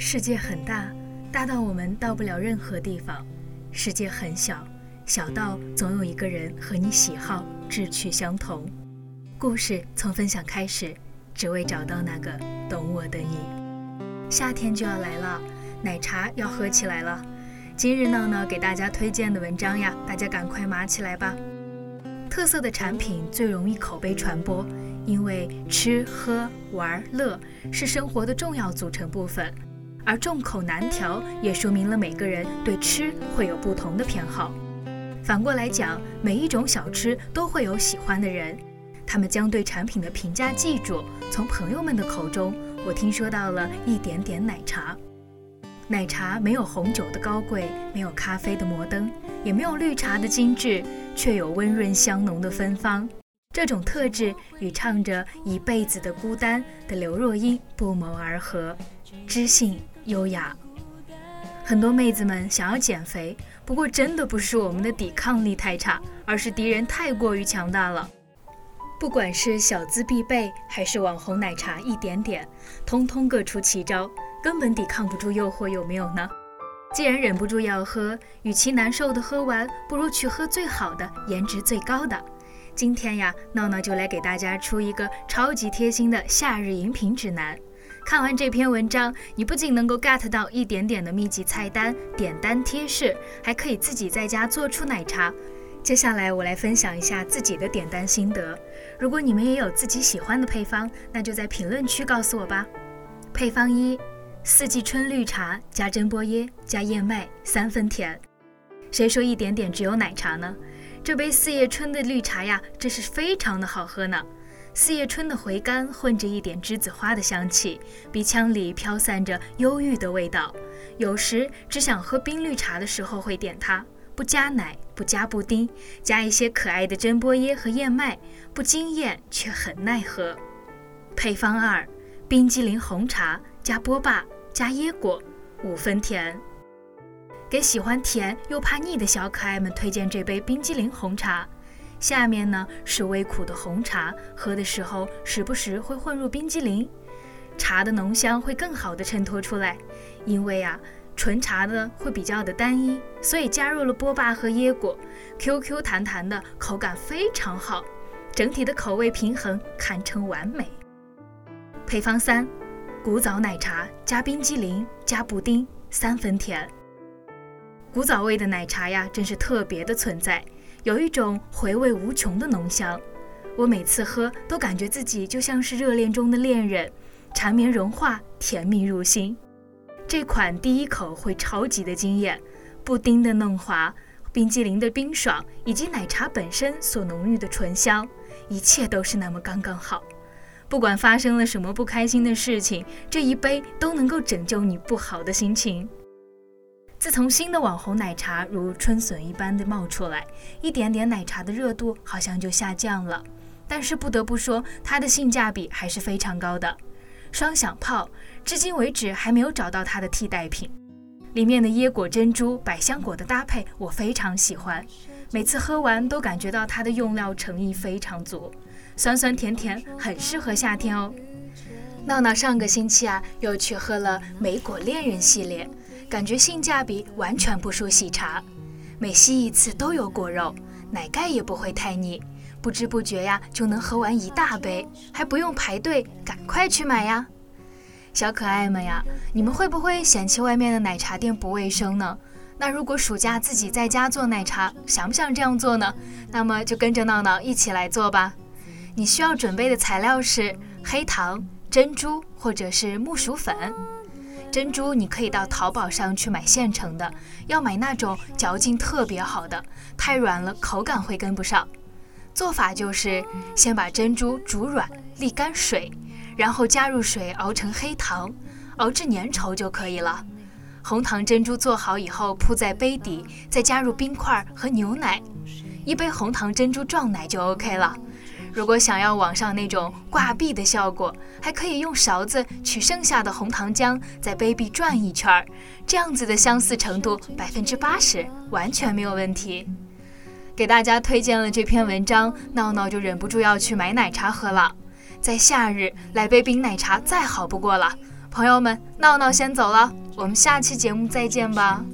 世界很大，大到我们到不了任何地方；世界很小，小到总有一个人和你喜好、志趣相同。故事从分享开始，只为找到那个懂我的你。夏天就要来了，奶茶要喝起来了。今日闹闹给大家推荐的文章呀，大家赶快码起来吧。特色的产品最容易口碑传播，因为吃喝玩乐是生活的重要组成部分。而众口难调，也说明了每个人对吃会有不同的偏好。反过来讲，每一种小吃都会有喜欢的人，他们将对产品的评价记住。从朋友们的口中，我听说到了一点点奶茶。奶茶没有红酒的高贵，没有咖啡的摩登，也没有绿茶的精致，却有温润香浓的芬芳。这种特质与唱着一辈子的孤单的刘若英不谋而合，知性。优雅，很多妹子们想要减肥，不过真的不是我们的抵抗力太差，而是敌人太过于强大了。不管是小资必备，还是网红奶茶一点点，通通各出奇招，根本抵抗不住诱惑，有没有呢？既然忍不住要喝，与其难受的喝完，不如去喝最好的、颜值最高的。今天呀，闹闹就来给大家出一个超级贴心的夏日饮品指南。看完这篇文章，你不仅能够 get 到一点点的秘籍菜单、点单贴士，还可以自己在家做出奶茶。接下来我来分享一下自己的点单心得。如果你们也有自己喜欢的配方，那就在评论区告诉我吧。配方一：四季春绿茶加真波椰加燕麦，三分甜。谁说一点点只有奶茶呢？这杯四叶春的绿茶呀，真是非常的好喝呢。四叶春的回甘混着一点栀子花的香气，鼻腔里飘散着忧郁的味道。有时只想喝冰绿茶的时候会点它，不加奶，不加布丁，加一些可爱的真波椰和燕麦，不惊艳却很耐喝。配方二：冰激凌红茶加波霸加椰果，五分甜。给喜欢甜又怕腻的小可爱们推荐这杯冰激凌红茶。下面呢是微苦的红茶，喝的时候时不时会混入冰激凌，茶的浓香会更好的衬托出来。因为啊，纯茶的会比较的单一，所以加入了波霸和椰果，Q Q 弹弹的口感非常好，整体的口味平衡堪称完美。配方三：古早奶茶加冰激凌加布丁，三分甜。古早味的奶茶呀，真是特别的存在。有一种回味无穷的浓香，我每次喝都感觉自己就像是热恋中的恋人，缠绵融化，甜蜜入心。这款第一口会超级的惊艳，布丁的嫩滑，冰激凌的冰爽，以及奶茶本身所浓郁的醇香，一切都是那么刚刚好。不管发生了什么不开心的事情，这一杯都能够拯救你不好的心情。自从新的网红奶茶如春笋一般的冒出来，一点点奶茶的热度好像就下降了。但是不得不说，它的性价比还是非常高的。双响炮至今为止还没有找到它的替代品。里面的椰果珍珠、百香果的搭配我非常喜欢，每次喝完都感觉到它的用料诚意非常足，酸酸甜甜，很适合夏天哦。闹闹上个星期啊，又去喝了莓果恋人系列。感觉性价比完全不输喜茶，每吸一次都有果肉，奶盖也不会太腻，不知不觉呀就能喝完一大杯，还不用排队，赶快去买呀！小可爱们呀，你们会不会嫌弃外面的奶茶店不卫生呢？那如果暑假自己在家做奶茶，想不想这样做呢？那么就跟着闹闹一起来做吧。你需要准备的材料是黑糖、珍珠或者是木薯粉。珍珠你可以到淘宝上去买现成的，要买那种嚼劲特别好的，太软了口感会跟不上。做法就是先把珍珠煮软沥干水，然后加入水熬成黑糖，熬至粘稠就可以了。红糖珍珠做好以后铺在杯底，再加入冰块和牛奶，一杯红糖珍珠撞奶就 OK 了。如果想要网上那种挂壁的效果，还可以用勺子取剩下的红糖浆，在杯壁转一圈儿，这样子的相似程度百分之八十，完全没有问题。给大家推荐了这篇文章，闹闹就忍不住要去买奶茶喝了。在夏日来杯冰奶茶再好不过了，朋友们，闹闹先走了，我们下期节目再见吧。